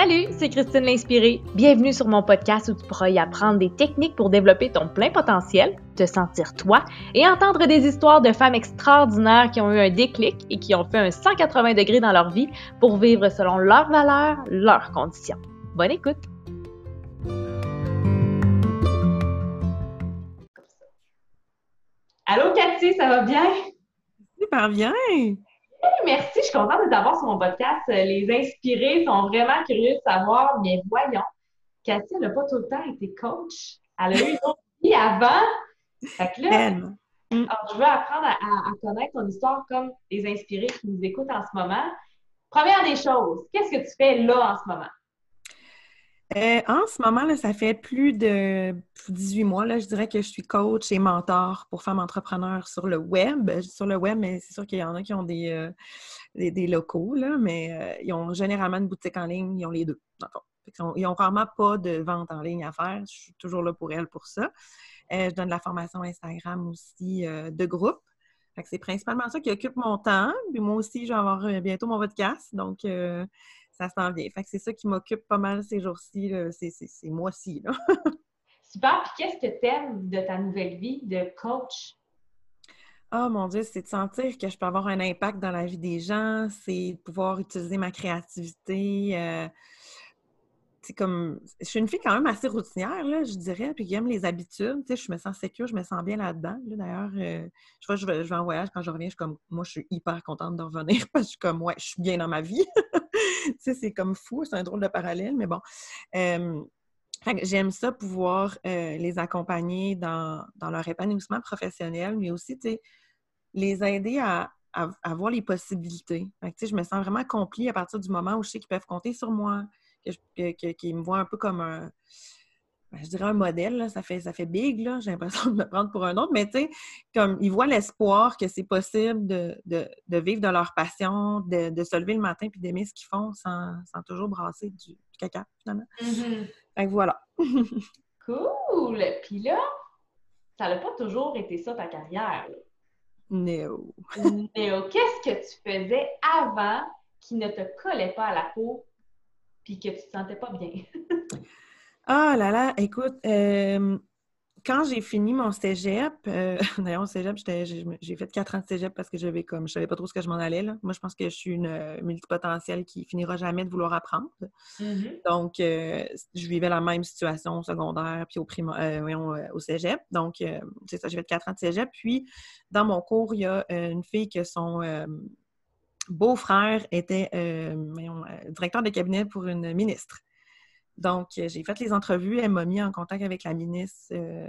Salut, c'est Christine l'Inspirée. Bienvenue sur mon podcast où tu pourras y apprendre des techniques pour développer ton plein potentiel, te sentir toi et entendre des histoires de femmes extraordinaires qui ont eu un déclic et qui ont fait un 180 degrés dans leur vie pour vivre selon leurs valeurs, leurs conditions. Bonne écoute! Allô Cathy, ça va bien? Super bien! Merci. Je suis contente de t'avoir sur mon podcast. Euh, les inspirés sont vraiment curieux de savoir, mais voyons, Cathy, elle n'a pas tout le temps été coach. Elle a eu une autre vie avant. Fait que là, mm. je veux apprendre à, connaître ton histoire comme les inspirés qui nous écoutent en ce moment. Première des choses, qu'est-ce que tu fais là en ce moment? Euh, en ce moment, ça fait plus de 18 mois, je dirais que je suis coach et mentor pour femmes entrepreneurs sur le web. Sur le web, mais c'est sûr qu'il y en a qui ont des, euh, des, locaux, mais euh, ils ont généralement une boutique en ligne, ils ont les deux. Ils n'ont vraiment pas de vente en ligne à faire. Je suis toujours là pour elles pour ça. je donne de la formation Instagram aussi de groupe. C'est principalement ça qui occupe mon temps. Puis moi aussi, je vais avoir bientôt mon podcast. Ça s'en vient. Fait que c'est ça qui m'occupe pas mal ces jours-ci, ces, mois-ci. Super. Puis qu'est-ce que tu aimes de ta nouvelle vie de coach? Oh mon Dieu, c'est de sentir que je peux avoir un impact dans la vie des gens, c'est de pouvoir utiliser ma créativité. Euh, c'est comme. Je suis une fille quand même assez routinière, là, je dirais, puis qui aime les habitudes. Tu sais, je me sens sécure, je me sens bien là-dedans. D'ailleurs, euh, je vois, je vais, je vais en voyage, quand je reviens, je suis comme. Moi, je suis hyper contente de revenir parce que je suis comme, ouais, je suis bien dans ma vie. sais, c'est comme fou, c'est un drôle de parallèle, mais bon. J'aime ça pouvoir euh, les accompagner dans, leur épanouissement professionnel, mais aussi, les aider à, voir les possibilités. Je me sens vraiment accomplie à partir du moment où je sais qu'ils peuvent compter sur moi, qu'ils me voient un peu comme un, je dirais un modèle, ça, fait, ça fait big, là, j'ai l'impression de me prendre pour un autre, mais tu sais, comme ils voient l'espoir que c'est possible de, vivre de leur passion, de, se lever le matin puis d'aimer ce qu'ils font sans, toujours brasser du, caca, finalement. Mm-hmm. Fait que voilà. cool! Puis là, ça n'a pas toujours été ça ta carrière. Néo. Néo, qu'est-ce que tu faisais avant qui ne te collait pas à la peau puis que tu te sentais pas bien? Ah là là, écoute, euh, quand j'ai fini mon cégep, euh, d'ailleurs, au cégep, j'ai fait quatre ans de cégep parce que j'avais comme, je savais pas trop ce que je m'en allais. Là. Moi, je pense que je suis une euh, multipotentielle qui finira jamais de vouloir apprendre. Mm-hmm. Donc, je vivais la même situation au secondaire puis au, au cégep. Donc, c'est ça, j'ai fait quatre ans de cégep. Puis, dans mon cours, il y a une fille que son beau-frère était directeur de cabinet pour une ministre. Donc, euh, j'ai fait les entrevues. Elle m'a mis en contact avec la ministre euh,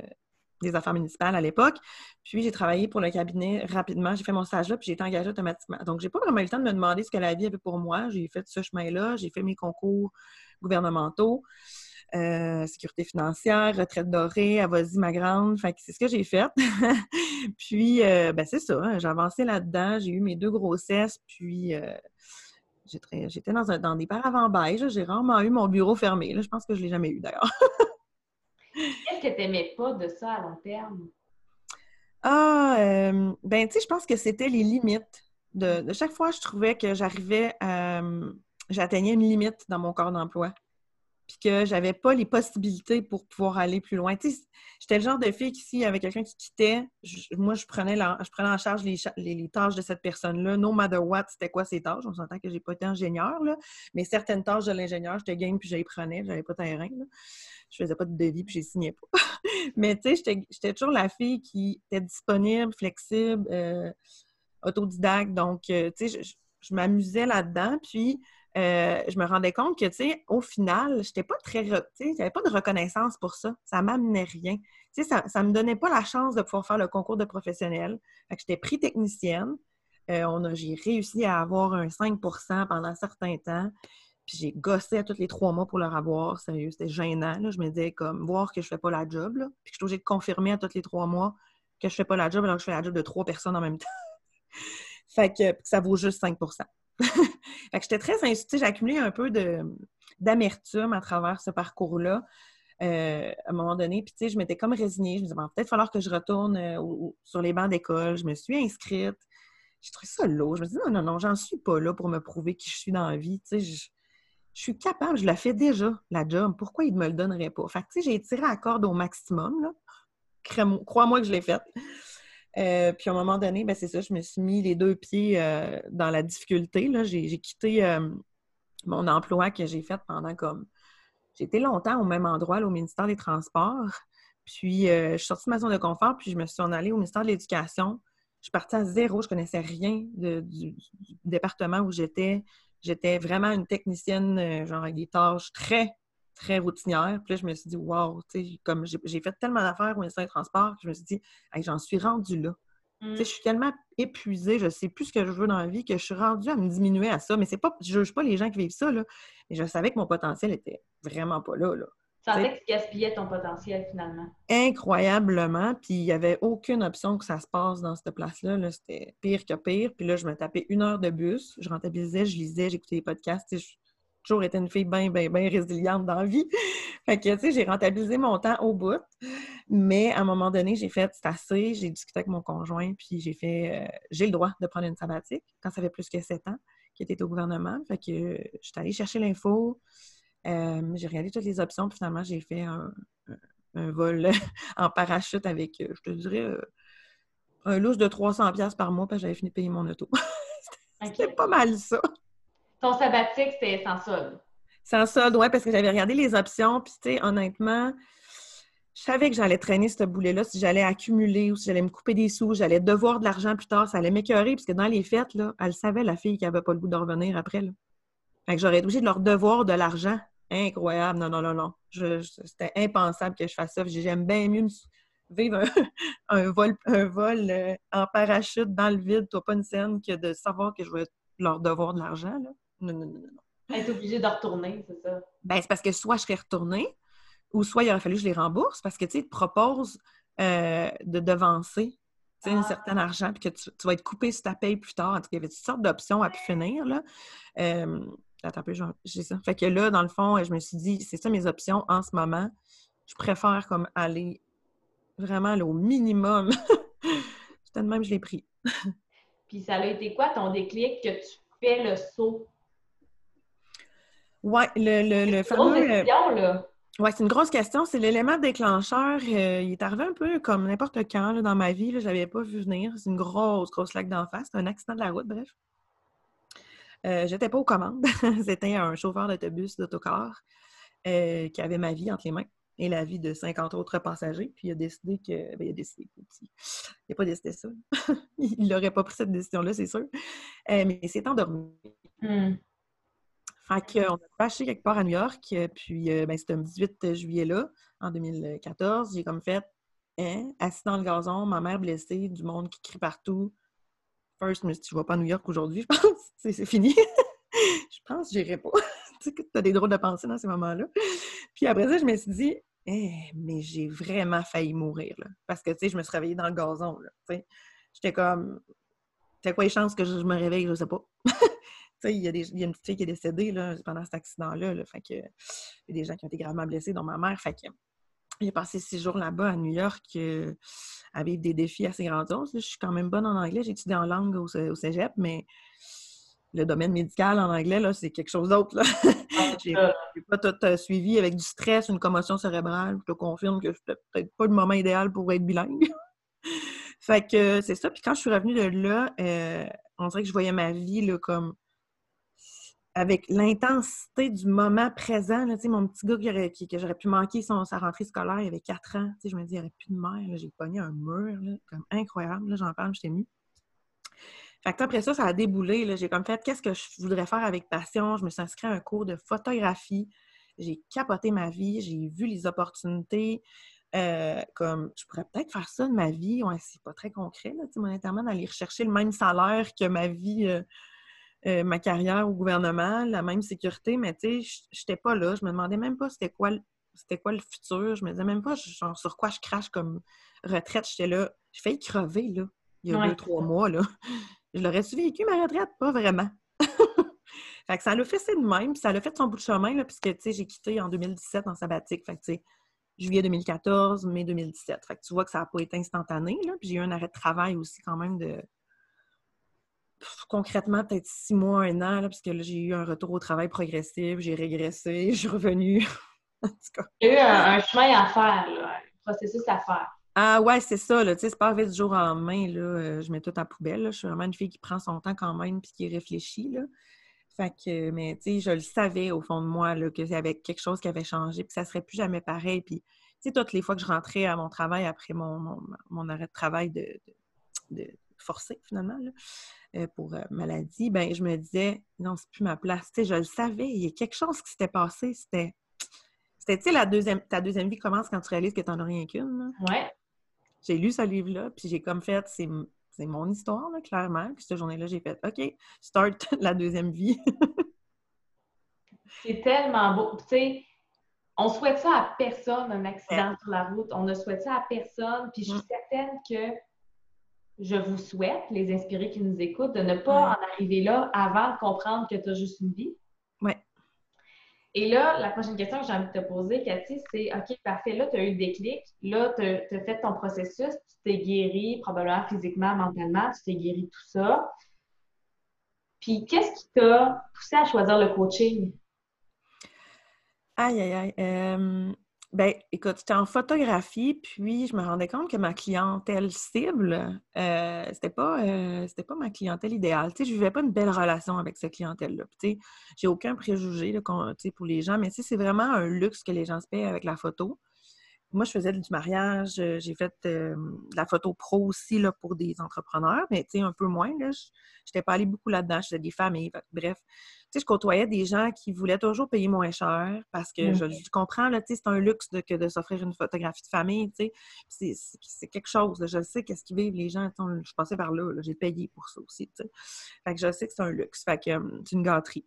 des Affaires municipales à l'époque. Puis, j'ai travaillé pour le cabinet rapidement. J'ai fait mon stage là, puis j'ai été engagée automatiquement. Donc, j'ai pas vraiment eu le temps de me demander ce que la vie avait pour moi. J'ai fait ce chemin-là. J'ai fait mes concours gouvernementaux. Euh, sécurité financière, retraite dorée, avasi ma grande. Fait que c'est ce que j'ai fait. puis, ben c'est ça. Hein. j'ai avancé là-dedans. J'ai eu mes deux grossesses. Puis, J'étais dans, dans des paravents beige. J'ai rarement eu mon bureau fermé. Je pense que je ne l'ai jamais eu d'ailleurs. Qu'est-ce que tu n'aimais pas de ça à long terme? Ah, euh, ben, tu sais, je pense que c'était les limites. De, chaque fois, je trouvais que j'arrivais à. J'atteignais une limite dans mon corps d'emploi puis que j'avais pas les possibilités pour pouvoir aller plus loin. J'étais le genre de fille qui, s'il y avait quelqu'un qui quittait, moi, je prenais, je prenais en charge les, tâches de cette personne-là, no matter what, c'était quoi ses tâches? On s'entend que j'ai pas été ingénieur, là, mais certaines tâches de l'ingénieur, j'étais game puis j'y prenais, j'avais pas de terrain. Là. Je faisais pas de devis puis j'ai signé pas. mais tu sais, j'étais toujours la fille qui était disponible, flexible, euh, autodidacte. Donc, euh, tu sais, je m'amusais là-dedans. Puis, euh, je me rendais compte que, tu sais, au final, j'étais pas très... Tu sais, j'avais pas de reconnaissance pour ça. Ça m'amenait rien. Tu sais, ça, ça me donnait pas la chance de pouvoir faire le concours de professionnel. Fait que j'étais pris technicienne. Euh, j'ai réussi à avoir un 5% pendant un certain temps. Puis j'ai gossé à tous les trois mois pour leur avoir. Sérieux, c'était gênant. Je me disais, comme, voir que je fais pas la job. Puis je suis obligée de confirmer à tous les trois mois que je fais pas la job alors que je fais la job de trois personnes en même temps. fait que ça vaut juste 5 fait j'étais très insultée. J'ai accumulé un peu d'amertume à travers ce parcours-là. Euh, à un moment donné, puis tu sais, je m'étais comme résignée. Je me disais, peut-être falloir que je retourne euh, sur les bancs d'école. Je me suis inscrite. J'ai trouvé ça lourd. Je me suis dit, non, non, non, j'en suis pas là pour me prouver qui je suis dans la vie. Tu sais, je suis capable, je la fais déjà, la job. Pourquoi il ne me le donnerait pas? Fait que, tu sais, j'ai tiré à corde au maximum, là. Crois-moi que je l'ai fait. Euh, puis à un moment donné, ben c'est ça, je me suis mis les deux pieds euh, dans la difficulté. J'ai, quitté euh, mon emploi que j'ai fait pendant comme. J'ai été longtemps au même endroit, au ministère des Transports. Puis je suis sortie de ma zone de confort, puis je me suis en allée au ministère de l'Éducation. Je suis partie à zéro, je connaissais rien du, département où j'étais. J'étais vraiment une technicienne, genre avec des tâches très, très routinières. Puis là, je me suis dit, wow, tu sais, comme j'ai fait tellement d'affaires au ministère des Transports, que je me suis dit, j'en suis rendue là. Mm. je suis tellement épuisée, je sais plus ce que je veux dans la vie, que je suis rendue à me diminuer à ça. Mais c'est pas, je juge pas les gens qui vivent ça, là. Mais je savais que mon potentiel était vraiment pas là, là. Tu sentais que tu gaspillais ton potentiel finalement. Incroyablement. Puis il n'y avait aucune option que ça se passe dans cette place-là. -là, C'était pire que pire. Puis là, je me tapais une heure de bus. Je rentabilisais, je lisais, j'écoutais les podcasts. Toujours été une fille bien, bien, bien résiliente dans la vie. fait que, tu sais, j'ai rentabilisé mon temps au bout. Mais à un moment donné, j'ai fait, c'est assez. J'ai discuté avec mon conjoint, puis j'ai fait, euh, j'ai le droit de prendre une sabbatique quand ça fait plus que sept ans qu'il était au gouvernement. Fait que je suis allée chercher l'info. Euh, j'ai regardé toutes les options, puis finalement, j'ai fait un, vol en parachute avec, euh, je te dirais, euh, un louche de 300$ par mois, parce que j'avais fini de payer mon auto. C'était pas mal ça. Ton sabbatique, c'était sans solde? Sans solde, oui, parce que j'avais regardé les options, puis tu sais, honnêtement, je savais que j'allais traîner ce boulet-là, si j'allais accumuler ou si j'allais me couper des sous, j'allais devoir de l'argent plus tard, ça allait m'écœurer, puisque dans les fêtes, là, elle savait, la fille, qui n'avait pas le goût de revenir après. Là. Fait que j'aurais été obligée de leur devoir de l'argent incroyable. Non, non, non, non. C'était impensable que je fasse ça. J'aime bien mieux vivre un, vol, un vol euh, en parachute dans le vide, toi pas une scène, que de savoir que je vais leur devoir de l'argent. Non, non, non, non. Être obligé de retourner, c'est ça? Ben, c'est parce que soit je serais retournée, ou soit il aurait fallu que je les rembourse, parce que tu sais, ils te proposent euh, de devancer un ah. certain argent, puis que tu, vas être coupé si tu payes plus tard. En tout cas, il y avait toutes sortes d'options à pu finir. Là. Euh, Attends un peu, j'ai ça. Fait que là, dans le fond, je me suis dit, c'est ça mes options en ce moment. Je préfère comme aller vraiment au minimum. De même, je l'ai pris. Puis ça a été quoi ton déclic que tu fais le saut? Oui, le, le, le fameux. Question, là. Oui, c'est une grosse question. C'est l'élément déclencheur. Euh, il est arrivé un peu comme n'importe quand dans ma vie. Je n'avais pas vu venir. C'est une grosse, grosse laque d'en face. C'est un accident de la route, bref. Euh, j'étais pas aux commandes. C'était un chauffeur d'autobus, d'autocar, euh, qui avait ma vie entre les mains et la vie de 50 autres passagers. Puis il a décidé que. Ben, il a décidé. Il n'a pas décidé ça. il n'aurait pas pris cette décision-là, c'est sûr. Euh, mais il s'est endormi. Mm. Fait qu'on a fâché quelque part à New York. Puis ben, c'était le 18 juillet-là, en 2014. J'ai comme fait. Hein, assis dans le gazon, ma mère blessée, du monde qui crie partout first, mais tu vas pas à New York aujourd'hui, je pense, c'est fini. je pense que j'irai pas. tu as des drôles de pensées dans ces moments-là. Puis après ça, je me suis dit, eh, mais j'ai vraiment failli mourir, là. Parce que, tu sais, je me suis réveillée dans le gazon. J'étais comme, c'est quoi les chances que je me réveille, je sais pas. Il y, a y a une petite fille qui est décédée là, pendant cet accident-là. Là, fait que, il y a des gens qui ont été gravement blessés, dont ma mère. Fait que, j'ai passé six jours là-bas à New York euh, à vivre des défis assez grandioses. Je suis quand même bonne en anglais. J'ai étudié en langue au, cégep, mais le domaine médical en anglais, là, c'est quelque chose d'autre. Ah, j'ai pas tout euh, suivi avec du stress, une commotion cérébrale. Je te confirme que c'était peut-être pas le moment idéal pour être bilingue. fait que c'est ça. Puis quand je suis revenue de là, euh, on dirait que je voyais ma vie là, comme avec l'intensité du moment présent, mon petit gars que j'aurais pu manquer son, sa rentrée scolaire, il avait 4 ans, je me dis, il n'y aurait plus de mère, j'ai pogné un mur, comme incroyable, j'en parle, j'étais émue. Fait après ça, ça a déboulé, j'ai comme fait, qu'est-ce que je voudrais faire avec passion? Je me suis inscrite à un cours de photographie, j'ai capoté ma vie, j'ai vu les opportunités, euh, comme je pourrais peut-être faire ça de ma vie, ouais, c'est pas très concret, là, monétairement, d'aller rechercher le même salaire que ma vie... Euh, euh, ma carrière au gouvernement, la même sécurité, mais tu sais, j'étais pas là. Je me demandais même pas c'était quoi, c'était quoi le futur. Je me disais même pas genre, sur quoi je crache comme retraite. J'étais là. J'ai failli crever, là, il y a deux, trois mois, là. Je l'aurais-tu vécu, ma retraite? Pas vraiment. fait que ça l'a fait c'est de même, puis ça l'a fait son bout de chemin, là, puisque, tu sais, j'ai quitté en 2017 en sabbatique. Fait que, tu sais, juillet 2014, mai 2017. Fait que tu vois que ça n'a pas été instantané, là. Puis j'ai eu un arrêt de travail aussi, quand même, de concrètement, peut-être six mois, un an, là, parce que là, j'ai eu un retour au travail progressif, j'ai régressé, je suis revenue. en tout cas. Il y a eu un, chemin à faire, là, un processus à faire. Ah ouais, c'est ça, là, tu sais, c'est pas arrivé du jour en main, là, euh, je mets tout en poubelle, là. je suis vraiment une fille qui prend son temps quand même, puis qui réfléchit, là. Fait que, mais tu sais, je le savais au fond de moi, là, qu'il y avait quelque chose qui avait changé, puis ça serait plus jamais pareil, puis tu sais, toutes les fois que je rentrais à mon travail après mon, mon, arrêt de travail de, de, forcé, finalement, là, euh, pour euh, maladie, ben je me disais, non, c'est plus ma place. Tu sais, je le savais, il y a quelque chose qui s'était passé, c'était... C'était, tu sais, la deuxième, ta deuxième vie commence quand tu réalises que tu n'en as rien qu'une. Ouais. J'ai lu ce livre-là, puis j'ai comme fait, c'est, mon histoire, là, clairement. Puis cette journée-là, j'ai fait, OK, start la deuxième vie. c'est tellement beau. Tu sais, on souhaite ça à personne, un accident sur la route. On ne souhaite ça à personne. Puis je suis mm. certaine que je vous souhaite, les inspirés qui nous écoutent, de ne pas en arriver là avant de comprendre que tu as juste une vie. Oui. Et là, la prochaine question que j'ai envie de te poser, Cathy, c'est OK, parfait, là, tu as eu le déclic, là, tu as, fait ton processus, tu t'es guéri, probablement physiquement, mentalement, tu t'es guéri tout ça. Puis, qu'est-ce qui t'a poussé à choisir le coaching? Aïe, aïe, aïe. Euh, ben, écoute, j'étais en photographie, puis je me rendais compte que ma clientèle cible, euh, c'était pas, euh, pas ma clientèle idéale. Tu sais, je vivais pas une belle relation avec cette clientèle-là. Tu sais, j'ai aucun préjugé là, pour les gens, mais tu c'est vraiment un luxe que les gens se payent avec la photo. Moi, je faisais du mariage, j'ai fait de la photo pro aussi là, pour des entrepreneurs, mais tu sais, un peu moins. Je n'étais pas allée beaucoup là-dedans, je faisais des familles. Bref, sais, je côtoyais des gens qui voulaient toujours payer moins cher parce que je, comprends, là, c'est un luxe de, que de s'offrir une photographie de famille, c'est quelque chose. je sais qu'est-ce qu'ils vivent les gens. Je passais par là, j'ai payé pour ça aussi, Fait que je sais que c'est un luxe. Fait que c'est une gâterie.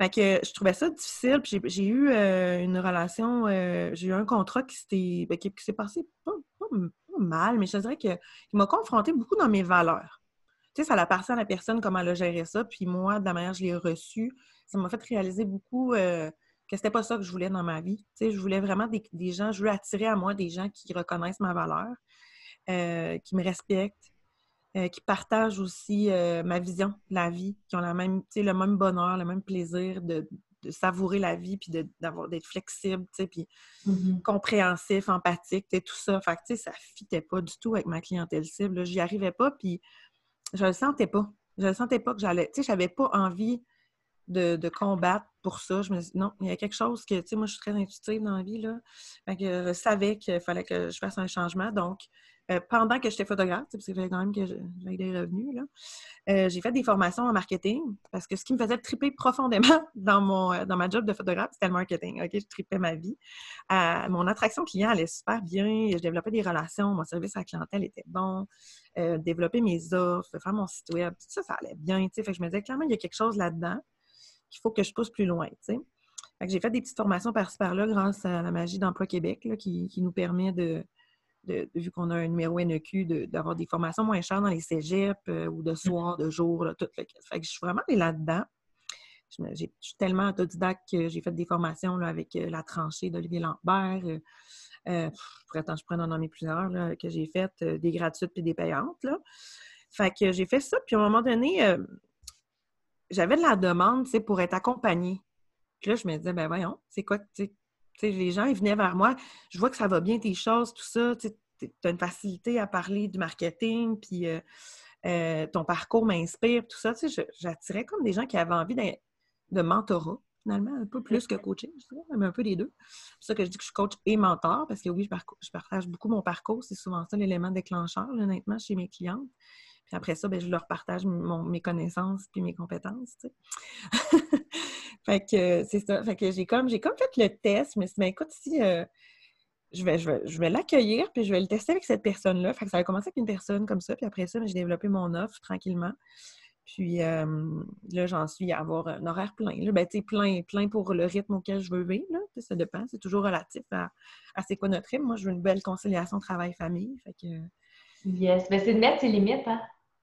Fait que je trouvais ça difficile. Puis j'ai eu euh, une relation, euh, j'ai eu un contrat qui s'est ben, qui, passé pas, mal, mais je dirais qu'il m'a confronté beaucoup dans mes valeurs tu sais, ça appartient à la personne comment elle a géré ça. Puis moi, de la manière que je l'ai reçu, ça m'a fait réaliser beaucoup euh, que c'était pas ça que je voulais dans ma vie. Tu sais, je voulais vraiment des, gens, je veux attirer à moi des gens qui reconnaissent ma valeur, euh, qui me respectent, euh, qui partagent aussi ma vision de la vie, qui ont la même, le même bonheur, le même plaisir de, savourer la vie, puis d'être flexible, puis mm-hmm. compréhensif, empathique, tout ça. Fait que, ça fitait pas du tout avec ma clientèle cible. J'y arrivais pas, puis je le sentais pas. Je le sentais pas que j'allais. Tu sais, j'avais pas envie de, combattre pour ça. Je me dis, non, il y a quelque chose que, tu sais, moi, je suis très intuitive dans la vie, là. Fait que je savais qu'il fallait que je fasse un changement. Donc, euh, pendant que j'étais photographe, parce qu'il fallait quand même que j'aille des revenus, euh, j'ai fait des formations en marketing parce que ce qui me faisait triper profondément dans, mon, euh, dans ma job de photographe, c'était le marketing. Je tripais ma vie. mon attraction client allait super bien. Je développais des relations. Mon service à la clientèle était bon. développer mes offres, faire mon site web, tout ça, ça allait bien. Fait que je me disais, clairement, il y a quelque chose là-dedans qu'il faut que je pousse plus loin. j'ai fait des petites formations par-ci par-là grâce à la magie d'Emploi Québec qui, nous permet de, vu qu'on a un numéro NEQ, d'avoir des formations moins chères dans les cégeps euh, ou de soir, de jour, tout. Fait que, je suis vraiment là-dedans. Je, suis tellement autodidacte que j'ai fait des formations là, avec euh, la tranchée d'Olivier Lambert. Euh, euh je pourrais en nommer plusieurs que j'ai faites, des gratuites et des payantes. Là. Fait que j'ai fait ça, puis à un moment donné, j'avais de la demande pour être accompagnée. Puis là, je me disais, ben voyons, c'est quoi, les gens, ils venaient vers moi. Je vois que ça va bien tes choses, tout ça. Tu as une facilité à parler du marketing, puis euh, euh, ton parcours m'inspire, tout ça. J'attirais comme des gens qui avaient envie de, mentorat, finalement, un peu plus que coaching, je mais un peu les deux. C'est ça que je dis que je suis coach et mentor, parce que oui, je, partage beaucoup mon parcours. C'est souvent ça l'élément déclencheur, honnêtement, chez mes clientes. Puis après ça, ben, je leur partage mes connaissances puis mes compétences. fait que c'est ça. Fait que j'ai comme j'ai comme fait le test. Je dit, ben, écoute, si euh, je vais, je vais, l'accueillir, puis je vais le tester avec cette personne-là. Fait que ça a commencé avec une personne comme ça, puis après ça, ben, j'ai développé mon offre tranquillement. Puis euh, là, j'en suis à avoir un horaire plein. Là. Ben, plein, plein pour le rythme auquel je veux vivre. Là. Ça dépend. C'est toujours relatif à, à c'est quoi notre rythme. Moi, je veux une belle conciliation travail-famille. Fait que Yes. Ben, c'est de mettre ses limites, hein?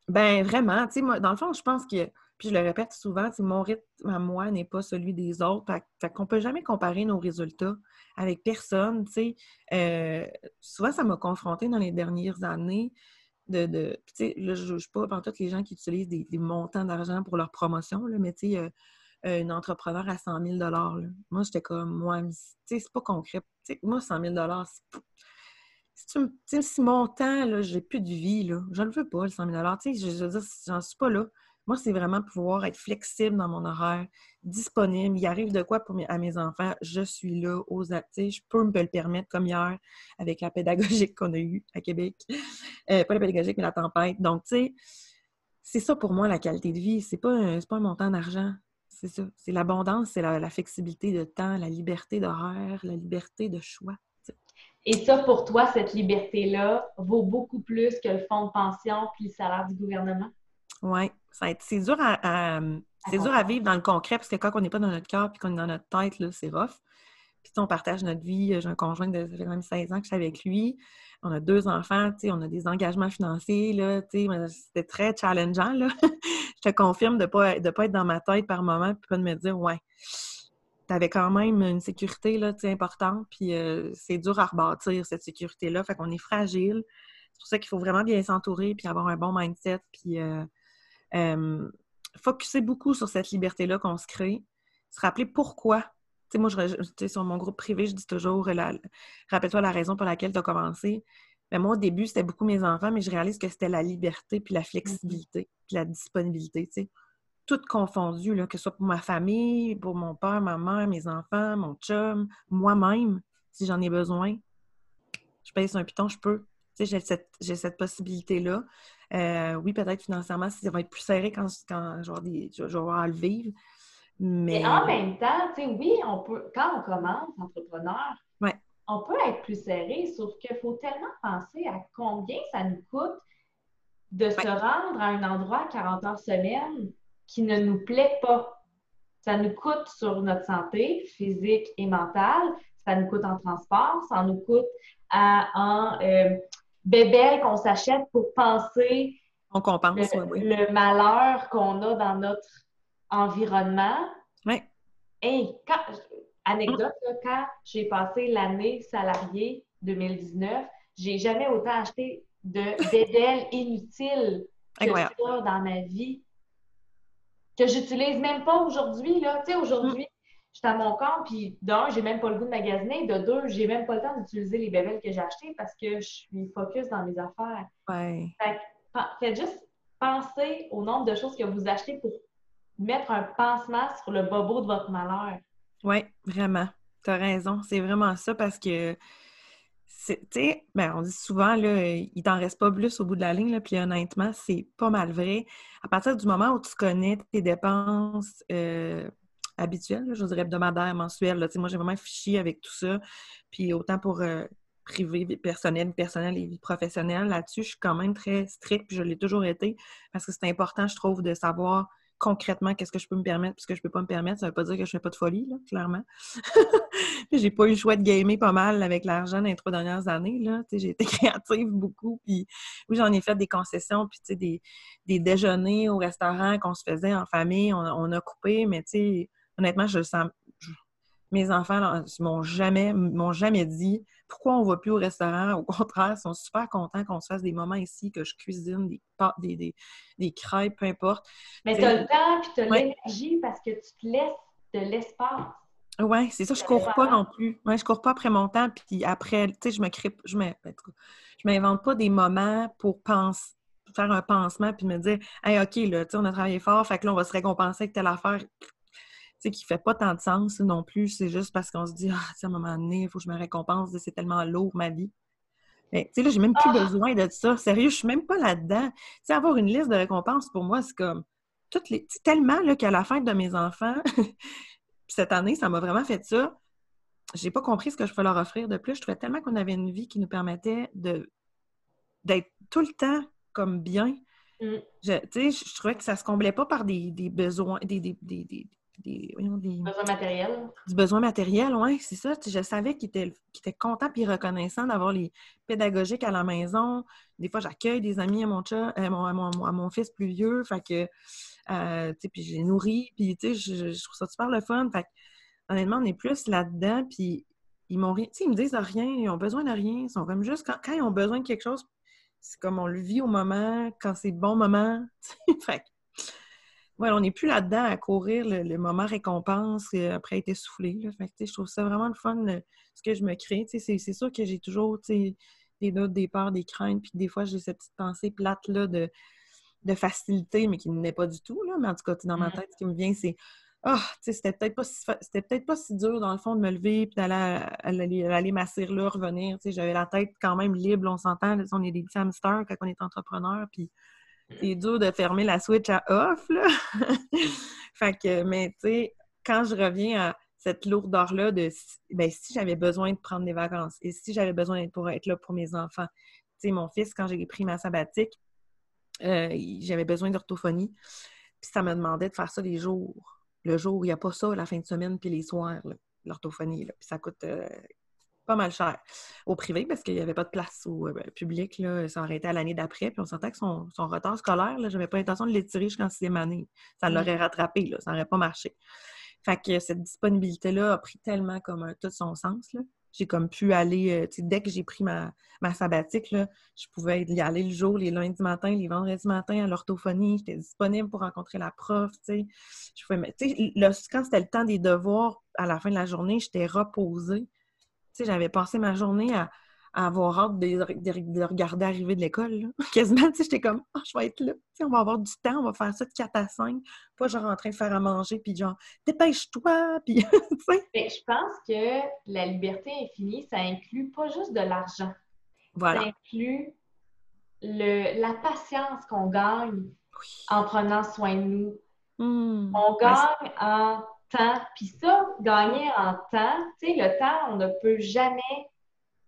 Ben, vraiment. Tu sais, moi, dans le fond, je pense que, puis je le répète souvent, mon rythme à moi n'est pas celui des autres. Fait, qu'on peut jamais comparer nos résultats avec personne, tu sais. Euh, souvent, ça m'a confrontée dans les dernières années. de, de tu sais, là, je ne juge pas par toutes les gens qui utilisent des, montants d'argent pour leur promotion, là, mais tu sais, euh, une entrepreneur à 100 000 là. Moi, j'étais comme, moi, tu sais, c'est pas concret. moi, 100 000 c'est si mon temps, là, j'ai plus de vie, là, je le veux pas, le 100 000 tu sais, je, veux dire, j'en suis pas là. Moi, c'est vraiment pouvoir être flexible dans mon horaire, disponible. Il arrive de quoi pour à mes enfants, je suis là aux sais, Je peux me le permettre comme hier avec la pédagogique qu'on a eue à Québec. Euh, pas la pédagogique, mais la tempête. Donc, tu sais, c'est ça pour moi la qualité de vie. C'est pas, pas un montant d'argent. C'est ça. C'est l'abondance, c'est la, flexibilité de temps, la liberté d'horaire, la liberté de choix. Et ça, pour toi, cette liberté-là vaut beaucoup plus que le fonds de pension puis le salaire du gouvernement? Oui, c'est dur à, c'est dur à vivre dans le concret parce que quand on n'est pas dans notre cœur puis qu'on est dans notre tête, c'est rough. Puis on partage notre vie. J'ai un conjoint de ça fait même 16 ans que je suis avec lui. On a deux enfants, on a des engagements financiers. C'était très challengeant. Là. je te confirme de ne pas, de pas être dans ma tête par moment puis pas de me dire Ouais, tu avais quand même une sécurité là, importante, puis euh, c'est dur à rebâtir cette sécurité-là. Fait qu'on est fragile. C'est pour ça qu'il faut vraiment bien s'entourer puis avoir un bon mindset. Puis euh, euh, focuser beaucoup sur cette liberté-là qu'on se crée, se rappeler pourquoi. Tu sais, moi, je, sur mon groupe privé, je dis toujours rappelle-toi la raison pour laquelle tu as commencé. Mais moi, au début, c'était beaucoup mes enfants, mais je réalise que c'était la liberté, puis la flexibilité, puis la disponibilité, tu sais. Tout confondu, là, que ce soit pour ma famille, pour mon père, ma mère, mes enfants, mon chum, moi-même, si j'en ai besoin. Je paye sur un piton, je peux. J'ai cette, cette possibilité-là. Euh, oui, peut-être financièrement, ça va être plus serré quand, quand je, vais avoir à le vivre. Mais... en même temps, tu sais, oui, on peut, quand on commence entrepreneur, on peut être plus serré, sauf qu'il faut tellement penser à combien ça nous coûte de se rendre à un endroit 40 heures semaine qui ne nous plaît pas. Ça nous coûte sur notre santé physique et mentale, ça nous coûte en transport, ça nous coûte en euh, qu'on s'achète pour penser On compense, le, malheur qu'on a dans notre environnement. Oui. Quand, anecdote, quand j'ai passé l'année salariée 2019, j'ai jamais autant acheté de bébelles inutiles que ça dans ma vie que j'utilise même pas aujourd'hui. Tu sais, aujourd'hui, je suis à mon compte, puis d'un, j'ai même pas le goût de magasiner. De deux, j'ai même pas le temps d'utiliser les bébelles que j'ai achetées parce que je suis focus dans mes affaires. Ouais. Fait faites juste penser au nombre de choses que vous achetez pour mettre un pansement sur le bobo de votre malheur. Oui, vraiment. Tu as raison. C'est vraiment ça parce que, ben, on dit souvent, là, il t'en reste pas plus au bout de la ligne, là, puis honnêtement, c'est pas mal vrai. À partir du moment où tu connais tes dépenses, euh, habituel, je dirais hebdomadaire, mensuel. Moi, j'ai vraiment fichier avec tout ça. Puis autant pour euh, privé, personnel, personnel et vie professionnelle, là-dessus, je suis quand même très stricte, puis je l'ai toujours été, parce que c'est important, je trouve, de savoir concrètement qu'est-ce que je peux me permettre et ce que je peux pas me permettre. Ça veut pas dire que je fais pas de folie, là, clairement. j'ai pas eu le choix de gamer pas mal avec l'argent dans les trois dernières années. Là. J'ai été créative beaucoup. Puis oui, j'en ai fait des concessions, puis des, des déjeuners au restaurant qu'on se faisait en famille, on, a coupé, mais honnêtement, je sens. mes enfants m'ont jamais, m'ont jamais dit pourquoi on ne va plus au restaurant? Au contraire, ils sont super contents qu'on se fasse des moments ici, que je cuisine des pâtes, des, des, crêpes, peu importe. Mais tu as le temps et tu as l'énergie parce que tu te laisses de l'espace. Oui, c'est ça, je cours pas non plus. Ouais, je cours pas après mon temps, puis après, tu sais, je me crée, je je m'invente pas des moments pour penser, faire un pansement, puis me dire, hey, OK, là, tu sais, on a travaillé fort, fait que là, on va se récompenser avec telle affaire sais, qui fait pas tant de sens non plus. C'est juste parce qu'on se dit, ah, à un moment donné, il faut que je me récompense, c'est tellement lourd ma vie. Mais tu sais, là, j'ai même plus ah! besoin de ça. Sérieux, je suis même pas là-dedans. Tu sais, avoir une liste de récompenses, pour moi, c'est comme toutes les. tellement là, qu'à la fête de mes enfants, cette année, ça m'a vraiment fait ça. J'ai pas compris ce que je peux leur offrir de plus. Je trouvais tellement qu'on avait une vie qui nous permettait de d'être tout le temps comme bien. Mm. Je, je trouvais que ça se comblait pas par des, besoins, des, des, besoins matériels. Du besoin matériel, oui, c'est ça. Je savais qu'il était, était, content et reconnaissant d'avoir les pédagogiques à la maison. Des fois, j'accueille des amis à mon, chat, à mon, à mon, fils plus vieux. Fait que, euh, puis je les nourris. Puis, je, je, trouve ça super le fun. Fait honnêtement, on est plus là-dedans. Puis, ils m'ont ils me disent rien, ils ont besoin de rien. Ils sont comme juste, quand, ils ont besoin de quelque chose, c'est comme on le vit au moment, quand c'est le bon moment. fait ouais, on n'est plus là-dedans à courir le, moment récompense euh, après être essoufflé. Fait je trouve ça vraiment le fun, ce que je me crée. C'est sûr que j'ai toujours des doutes, des peurs, des craintes, puis des fois, j'ai cette petite pensée plate-là de, de facilité, mais qui n'est pas du tout. Là. Mais en tout cas, dans ma mm-hmm. tête, ce qui me vient, c'est ah, c'était peut-être pas si c'était peut-être pas si dur dans le fond de me lever puis d'aller aller, m'asseoir là, revenir. J'avais la tête quand même libre, on s'entend. On est des petits hamsters quand on est entrepreneur, puis c'est dur de fermer la switch à off. Là. fait que, mais tu sais, quand je reviens à cette lourdeur-là de ben, si j'avais besoin de prendre des vacances et si j'avais besoin pour être là pour mes enfants. Tu sais, mon fils, quand j'ai pris ma sabbatique, euh, j'avais besoin d'orthophonie. Puis ça me demandait de faire ça des jours le jour où il n'y a pas ça, la fin de semaine, puis les soirs, l'orthophonie. Puis ça coûte euh, pas mal cher au privé parce qu'il n'y avait pas de place au euh, public. Là, ça aurait été à l'année d'après. Puis on sentait que son, retard scolaire, je n'avais pas l'intention de l'étirer jusqu'en sixième année. Ça mm. l'aurait rattrapé, là, ça n'aurait pas marché. Fait que cette disponibilité-là a pris tellement comme un, tout son sens. Là j'ai comme pu aller, euh, dès que j'ai pris ma, ma sabbatique, là, je pouvais y aller le jour, les lundis matin, les vendredis matin à l'orthophonie. J'étais disponible pour rencontrer la prof, tu sais. Je pouvais, quand c'était le temps des devoirs, à la fin de la journée, j'étais reposée. J'avais passé ma journée à, avoir hâte de, regarder arriver de l'école. Quasiment, j'étais comme, oh, je vais être là. on va avoir du temps, on va faire ça de 4 à 5. Pas genre en train de faire à manger, puis genre, dépêche-toi, puis Je pense que la liberté infinie, ça inclut pas juste de l'argent. Voilà. Ça inclut le, la patience qu'on gagne en prenant soin de nous. Mmh. On gagne en temps. Puis ça, gagner en temps, tu sais, le temps, on ne peut jamais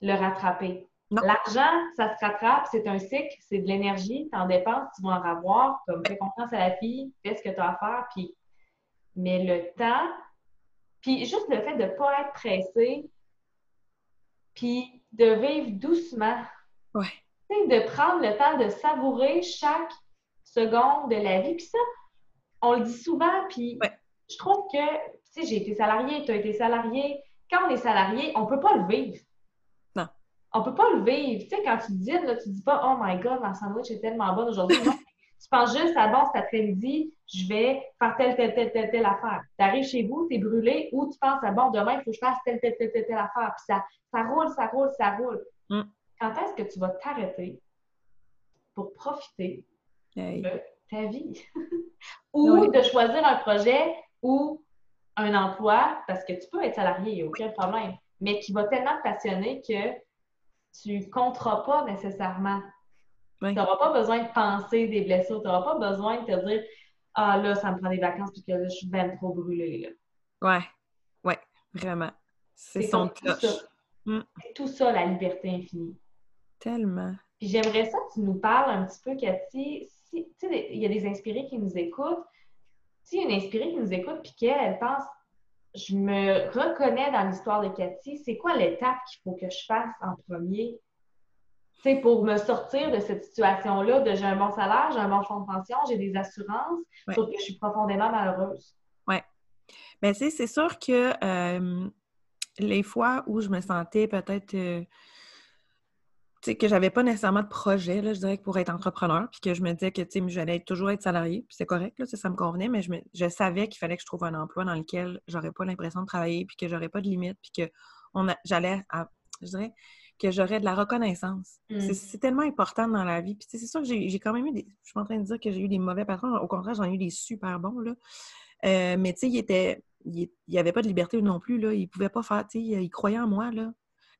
le rattraper. L'argent, ça se rattrape, c'est un cycle, c'est de l'énergie, tu en dépenses, tu vas en avoir, comme fais confiance à la fille, fais ce que tu as à faire, puis... Mais le temps, puis juste le fait de ne pas être pressé, puis de vivre doucement. Ouais. De prendre le temps de savourer chaque seconde de la vie. Puis ça, on le dit souvent, puis je trouve que, tu sais, j'ai été salarié, tu as été salarié. Quand on est salarié, on ne peut pas le vivre on peut pas le vivre. Tu sais, quand tu dînes, là, tu dis pas Oh my God, ma sandwich est tellement bonne aujourd'hui. tu penses juste à bon, cet après-midi, je vais faire telle, telle, telle, telle, telle affaire. Tu arrives chez vous, tu es brûlé, ou tu penses à bon, demain, il faut que je fasse telle, telle, telle, telle, telle affaire. Puis ça, ça roule, ça roule, ça roule. Mm. Quand est-ce que tu vas t'arrêter pour profiter de ta vie? ou de choisir un projet ou un emploi, parce que tu peux être salarié, il n'y a aucun problème, mais qui va tellement te passionner que tu ne compteras pas nécessairement. Tu n'auras pas besoin de penser des blessures. Tu n'auras pas besoin de te dire Ah là, ça me prend des vacances parce que là, je suis bien trop brûlée. Là. Ouais, ouais, vraiment. C'est son cloche. Mm. C'est tout ça, la liberté infinie. Tellement. Puis j'aimerais ça que tu nous parles un petit peu, Cathy. Si, il y a des inspirés qui nous écoutent. A une inspirée qui nous écoute puis qu'elle pense je me reconnais dans l'histoire de Cathy. C'est quoi l'étape qu'il faut que je fasse en premier? C'est pour me sortir de cette situation-là de j'ai un bon salaire, j'ai un bon fonds de pension, j'ai des assurances, sauf que je suis profondément malheureuse. Oui. Mais c'est sûr que euh, les fois où je me sentais peut-être euh, que j'avais pas nécessairement de projet, là, je dirais, pour être entrepreneur, puis que je me disais que j'allais toujours être salarié, puis c'est correct, là, ça, me convenait, mais je, je savais qu'il fallait que je trouve un emploi dans lequel j'aurais pas l'impression de travailler, puis que j'aurais pas de limite, puis que on j'allais, je dirais, que j'aurais de la reconnaissance. Mmh. C'est tellement important dans la vie. Puis c'est sûr que j'ai quand même eu des... Je suis pas en train de dire que j'ai eu des mauvais patrons. Au contraire, j'en ai eu des super bons, là. Euh, mais tu sais, il était... Il n'y avait pas de liberté non plus, là. Il pouvait pas faire... Tu sais, il croyait en moi, là.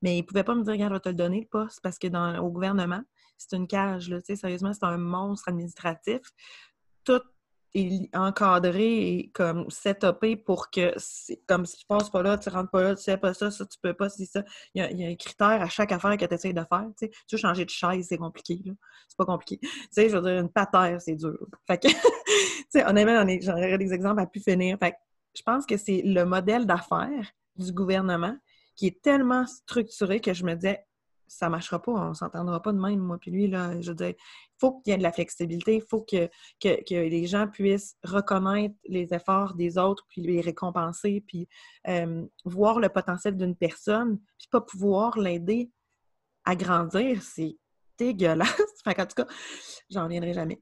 Mais ils ne pouvaient pas me dire, regarde, je vais te le donner, le poste, parce que dans, au gouvernement, c'est une cage, là, sérieusement, c'est un monstre administratif. Tout est encadré et comme setupé pour que, comme si tu passes pas là, tu rentres pas là, tu sais pas ça, ça, tu peux pas, c'est ça. Il y, a, un critère à chaque affaire que tu essaies de faire, tu veux changer de chaise, c'est compliqué. C'est pas compliqué. Tu sais, je veux dire, une patère, c'est dur. Fait que, tu sais, honnêtement, j'en aurais des exemples à pu finir. Fait que, je pense que c'est le modèle d'affaires du gouvernement qui est tellement structuré que je me disais, ça ne marchera pas, on ne s'entendra pas de même, moi puis lui. Là, je veux dire, il faut qu'il y ait de la flexibilité, il faut que, que, les gens puissent reconnaître les efforts des autres, puis les récompenser, puis euh, voir le potentiel d'une personne, puis pas pouvoir l'aider à grandir, c'est dégueulasse. Fait qu'en tout cas, j'en reviendrai jamais.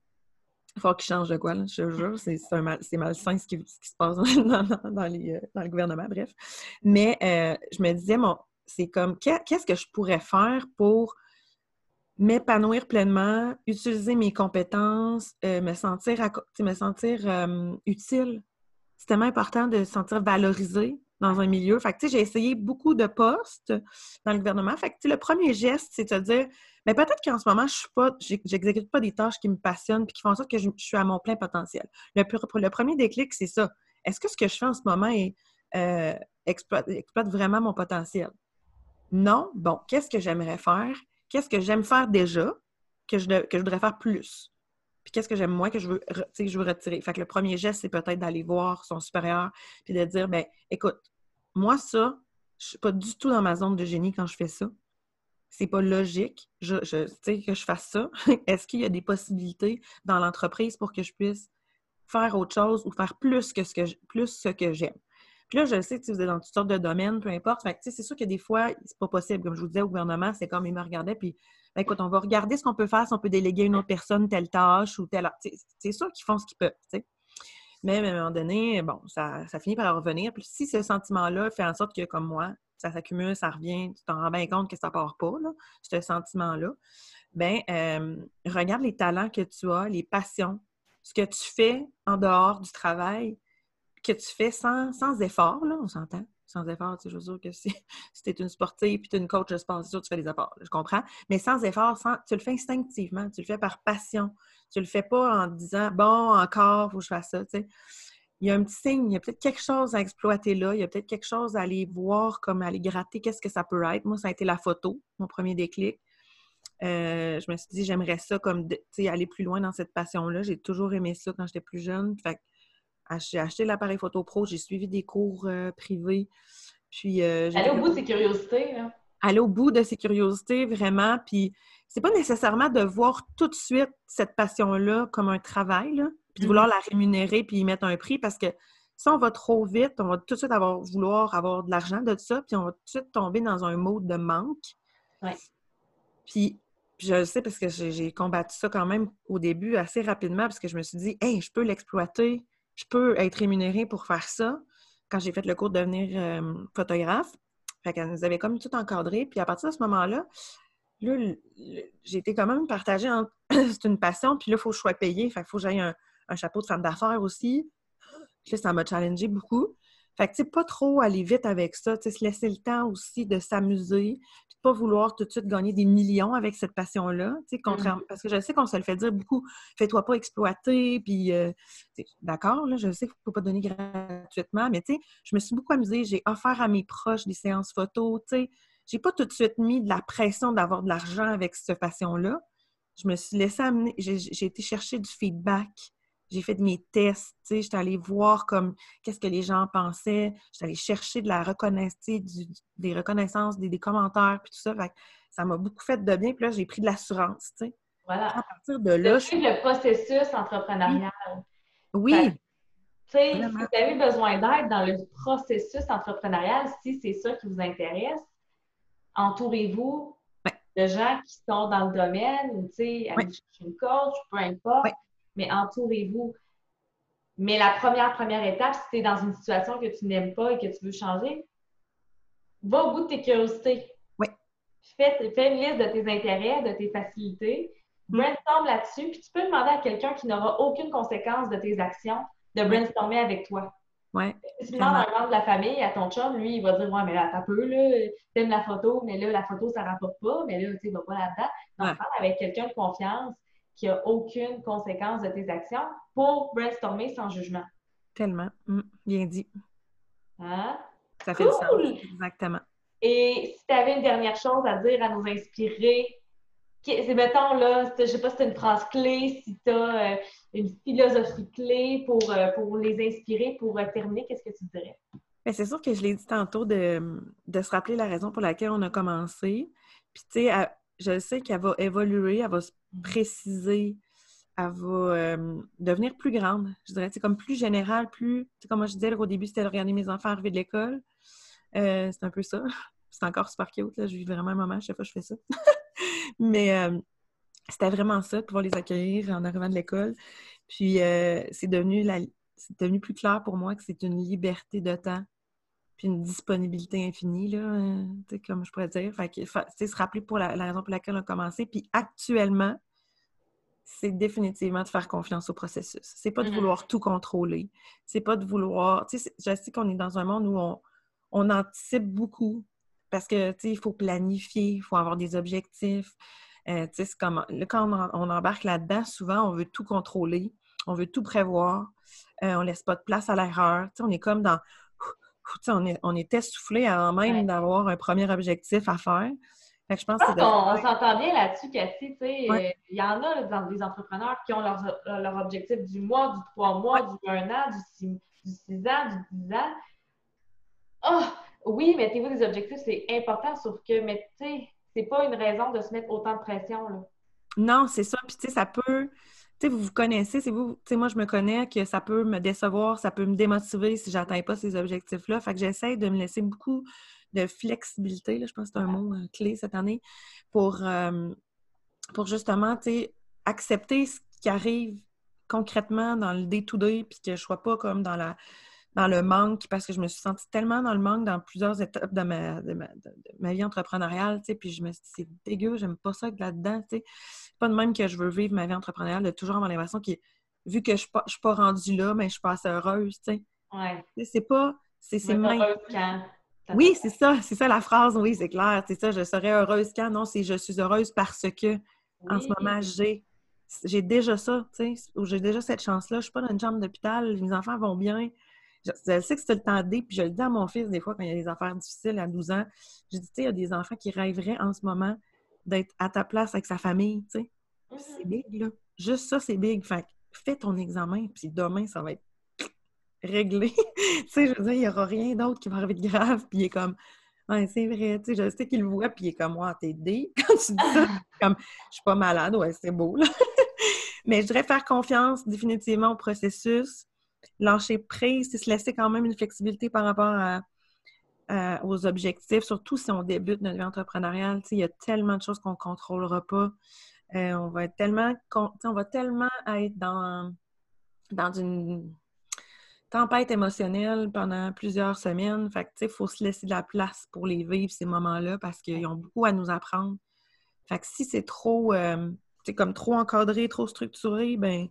Il faut qu'il change de quoi, là, je jure. C'est mal, malsain ce qui, se passe euh, dans, le gouvernement, bref. Mais euh, je me disais, bon, c'est comme, qu'est-ce que je pourrais faire pour m'épanouir pleinement, utiliser mes compétences, euh, me sentir, me sentir utile? C'est tellement important de se sentir valorisé dans un milieu. Fait que, j'ai essayé beaucoup de postes dans le gouvernement. Fait que, le premier geste, c'est de dire, mais ben, peut-être qu'en ce moment, je suis pas, j'exécute pas des tâches qui me passionnent et qui font en sorte que je, suis à mon plein potentiel. Le, premier déclic, c'est ça. Est-ce que ce que je fais en ce moment euh, exploite, vraiment mon potentiel? Non? Bon, qu'est-ce que j'aimerais faire? Qu'est-ce que j'aime faire déjà que je, que je voudrais faire plus? Qu'est-ce que j'aime moins que je veux, je veux retirer? Fait le premier geste, c'est peut-être d'aller voir son supérieur puis de dire, ben écoute, moi, ça, je suis pas du tout dans ma zone de génie quand je fais ça. C'est pas logique. Je, sais que je fasse ça. Est-ce qu'il y a des possibilités dans l'entreprise pour que je puisse faire autre chose ou faire plus que plus ce que j'aime? Puis là, je sais que vous êtes dans toutes sortes de domaines, peu importe. Fait c'est sûr que des fois, c'est pas possible. Comme je vous disais au gouvernement, c'est comme il me regardait, puis ben, écoute, on va regarder ce qu'on peut faire, si on peut déléguer à une autre personne telle tâche ou telle. C'est sûr qu'ils font ce qu'ils peuvent. Mais à un moment donné, bon, ça, finit par revenir. Puis si ce sentiment-là fait en sorte que, comme moi, ça s'accumule, ça revient, tu t'en rends bien compte que ça part pas, là, ce sentiment-là, bien, euh, regarde les talents que tu as, les passions, ce que tu fais en dehors du travail, que tu fais sans, sans effort, là, on s'entend sans effort. Tu sais, je que si, tu es une sportive puis tu es une coach de sport, sûr que tu fais des efforts. je comprends. Mais sans effort, sans, tu le fais instinctivement. Tu le fais par passion. Tu le fais pas en disant bon, encore, faut que je fasse ça. Tu sais. Il y a un petit signe, il y a peut-être quelque chose à exploiter là, il y a peut-être quelque chose à aller voir, comme à aller gratter, qu'est-ce que ça peut être. Moi, ça a été la photo, mon premier déclic. Euh, je me suis dit, j'aimerais ça comme, aller plus loin dans cette passion-là. J'ai toujours aimé ça quand j'étais plus jeune. Fait j'ai acheté l'appareil photo pro, j'ai suivi des cours euh, privés. Puis, euh, Aller au bout de ses curiosités. Là. Aller au bout de ses curiosités, vraiment. Puis, c'est pas nécessairement de voir tout de suite cette passion-là comme un travail, là, puis de vouloir mm-hmm. la rémunérer puis y mettre un prix parce que si on va trop vite, on va tout de suite avoir, vouloir avoir de l'argent de ça, puis on va tout de suite tomber dans un mode de manque. Ouais. Puis, je le sais parce que j'ai combattu ça quand même au début assez rapidement parce que je me suis dit, hey, je peux l'exploiter je peux être rémunérée pour faire ça quand j'ai fait le cours de devenir euh, photographe. Fait qu'elle nous avait comme tout encadré. Puis à partir de ce moment-là, là, j'ai été quand même partagée entre c'est une passion, puis là, il faut que je sois payée. Fait faut que j'aille un, un, chapeau de femme d'affaires aussi. Là, ça m'a challengé beaucoup. Fait que, tu sais, pas trop aller vite avec ça, tu sais, se laisser le temps aussi de s'amuser, pas vouloir tout de suite gagner des millions avec cette passion-là. Mm-hmm. Parce que je sais qu'on se le fait dire beaucoup, fais-toi pas exploiter, puis, euh, d'accord, là, je sais qu'il faut pas donner gratuitement, mais tu sais, je me suis beaucoup amusée, j'ai offert à mes proches des séances photos, tu sais, j'ai pas tout de suite mis de la pression d'avoir de l'argent avec cette passion-là. Je me suis laissée amener, j'ai été chercher du feedback j'ai fait mes tests, tu sais, j'étais allée voir comme qu'est-ce que les gens pensaient, j'étais allée chercher de la reconnaissance, des reconnaissances, des, commentaires, puis tout ça. ça m'a beaucoup fait de bien, puis là, j'ai pris de l'assurance, tu sais. Voilà. À partir de là, je... le processus entrepreneurial. Oui. Tu sais, si vous avez besoin d'aide dans le processus entrepreneurial, si c'est ça qui vous intéresse, entourez-vous de gens qui sont dans le domaine, ou tu sais, chercher une coach, peu importe mais entourez-vous. Mais la première, première étape, si tu es dans une situation que tu n'aimes pas et que tu veux changer, va au bout de tes curiosités. Oui. Fais, fais une liste de tes intérêts, de tes facilités. Mm. Brainstorm là-dessus. Puis tu peux demander à quelqu'un qui n'aura aucune conséquence de tes actions de brainstormer avec toi. Ouais. Si tu demandes à un membre de la famille, à ton chum, lui, il va dire Ouais, mais là, t'as peu, là, t'aimes la photo, mais là, la photo, ça rapporte pas, mais là, tu sais, va pas là-dedans. Donc, parle avec quelqu'un de confiance qui a aucune conséquence de tes actions pour brainstormer sans jugement. Tellement. Mm, bien dit. Hein? Ça fait cool. sens. Exactement. Et si tu avais une dernière chose à dire, à nous inspirer, c'est mettons là, je sais pas si tu as une phrase clé, si tu as euh, une philosophie clé pour, euh, pour les inspirer, pour euh, terminer, qu'est-ce que tu dirais? Ben, c'est sûr que je l'ai dit tantôt de, de, se rappeler la raison pour laquelle on a commencé. Puis, tu sais, je sais qu'elle va évoluer, elle va se préciser, elle va euh, devenir plus grande. Je dirais, c'est comme plus général, plus. Comme je disais au début, c'était de regarder mes enfants arriver de l'école. Euh, c'est un peu ça. C'est encore super cute. Là. Je vis vraiment un moment, chaque fois que je fais ça. Mais euh, c'était vraiment ça, de pouvoir les accueillir en arrivant de l'école. Puis c'est devenu la, c'est devenu plus clair pour moi que c'est une liberté de temps puis une disponibilité infinie, là, euh, comme je pourrais dire. Fait que, se rappeler pour la, raison pour laquelle on a commencé. Puis actuellement, c'est définitivement de faire confiance au processus. C'est pas de mm-hmm. vouloir tout contrôler. C'est pas de vouloir... Tu sais, je sais qu'on est dans un monde où on, on anticipe beaucoup parce que, tu sais, il faut planifier, il faut avoir des objectifs. Euh, tu sais, comme... quand on, embarque là-dedans, souvent, on veut tout contrôler, on veut tout prévoir, euh, on laisse pas de place à l'erreur. Tu sais, on est comme dans on, est, on est essoufflé avant même d'avoir un premier objectif à faire. je pense qu'on s'entend bien là-dessus, Cathy. Euh, il y en a dans des entrepreneurs qui ont leur, leur, objectif du mois, du trois mois, du un an, du six, du six ans, du dix ans. Oh, oui, mettez-vous des objectifs, c'est important, sauf que, mais tu sais, c'est pas une raison de se mettre autant de pression. Là. Non, c'est ça. Puis, tu sais, ça peut vous vous connaissez, c'est vous, sais, moi, je me connais que ça peut me décevoir, ça peut me démotiver si j'atteins pas ces objectifs-là. Fait que j'essaie de me laisser beaucoup de flexibilité, là, je pense que c'est un mot euh, clé cette année, pour, euh, pour justement, tu sais, accepter ce qui arrive concrètement dans le day-to-day, puis que je sois pas comme dans la dans le manque, parce que je me suis sentie tellement dans le manque dans plusieurs étapes de ma, de ma, vie entrepreneuriale, tu sais, puis je me suis dit, c'est dégueu, j'aime pas ça être là-dedans, tu sais. pas de même que je veux vivre ma vie entrepreneuriale, de toujours avoir l'impression que, vu que je ne suis pas rendue là, mais je suis pas assez heureuse, tu sais. Ouais. C'est pas... C'est même... Oui, c'est ça, c'est ça la phrase, oui, c'est clair, c'est ça, je serais heureuse quand, non, c'est je suis heureuse parce que, en ce moment, j'ai j'ai déjà ça, tu sais, j'ai déjà cette chance-là. Je suis pas dans une chambre d'hôpital, mes enfants vont bien, je, sais que c'est le temps D, puis je le dis à mon fils des fois quand il y a des affaires difficiles à 12 ans. Je dis, tu sais, il y a des enfants qui rêveraient en ce moment d'être à ta place avec sa famille, tu sais. C'est mm-hmm. big, là. Juste ça, c'est big. Fait fais ton examen, puis demain, ça va être réglé. tu sais, je veux dire, il n'y aura rien d'autre qui va arriver de grave, puis il est comme, ouais, c'est vrai, tu sais, je sais qu'il le voit, puis il est comme, moi, t'es D quand tu dis ça. comme, je suis pas malade, ouais, c'est beau, là. Mais je dirais faire confiance définitivement au processus, lâcher prise, c'est se laisser quand même une flexibilité par rapport aux objectifs, surtout si on débute notre vie entrepreneuriale. Il y a tellement de choses qu'on ne contrôlera pas. Euh, on va être tellement on va tellement être dans, dans une tempête émotionnelle pendant plusieurs semaines. Il faut se laisser de la place pour les vivre, ces moments-là, parce qu'ils ont beaucoup à nous apprendre. Fait que si c'est trop, euh, comme trop encadré, trop structuré, ben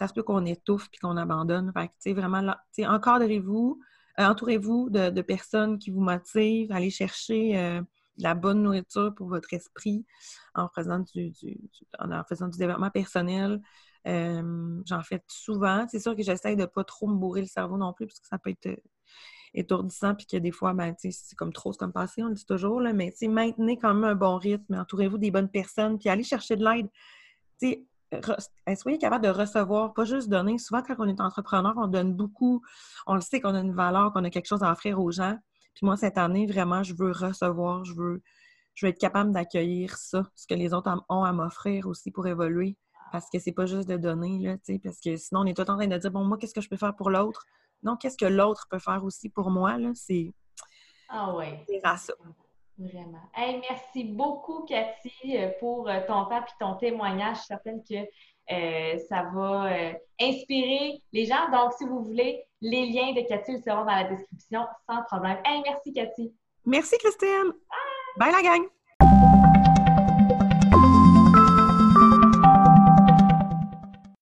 ça se peut qu'on étouffe puis qu'on abandonne. Vraiment, encadrez-vous, euh, entourez-vous de, personnes qui vous motivent, allez chercher euh, la bonne nourriture pour votre esprit en faisant du, en faisant du développement personnel. Euh, j'en fais souvent. C'est sûr que j'essaie de ne pas trop me bourrer le cerveau non plus, parce que ça peut être étourdissant, puis que des fois, ben, c'est comme trop, c'est comme passé, on le dit toujours, là, mais maintenez quand même un bon rythme, entourez-vous des bonnes personnes, puis allez chercher de l'aide soyez capable de recevoir, pas juste donner. Souvent, quand on est entrepreneur, on donne beaucoup. On le sait qu'on a une valeur, qu'on a quelque chose à offrir aux gens. Puis moi, cette année, vraiment, je veux recevoir, je veux, je veux être capable d'accueillir ça, ce que les autres ont à m'offrir aussi pour évoluer. Parce que c'est pas juste de donner, là, parce que sinon, on est tout en train de dire, bon, moi, qu'est-ce que je peux faire pour l'autre? Non, qu'est-ce que l'autre peut faire aussi pour moi, là? C'est... Ah ouais. C'est ça. Vraiment. merci beaucoup, Cathy, euh, pour euh, ton temps et ton témoignage. Je suis certaine que euh, ça va inspirer les gens. Donc, si vous voulez, les liens de Cathy seront dans la description sans problème. merci, Cathy. Merci, Christine. Bye, Bye la gang.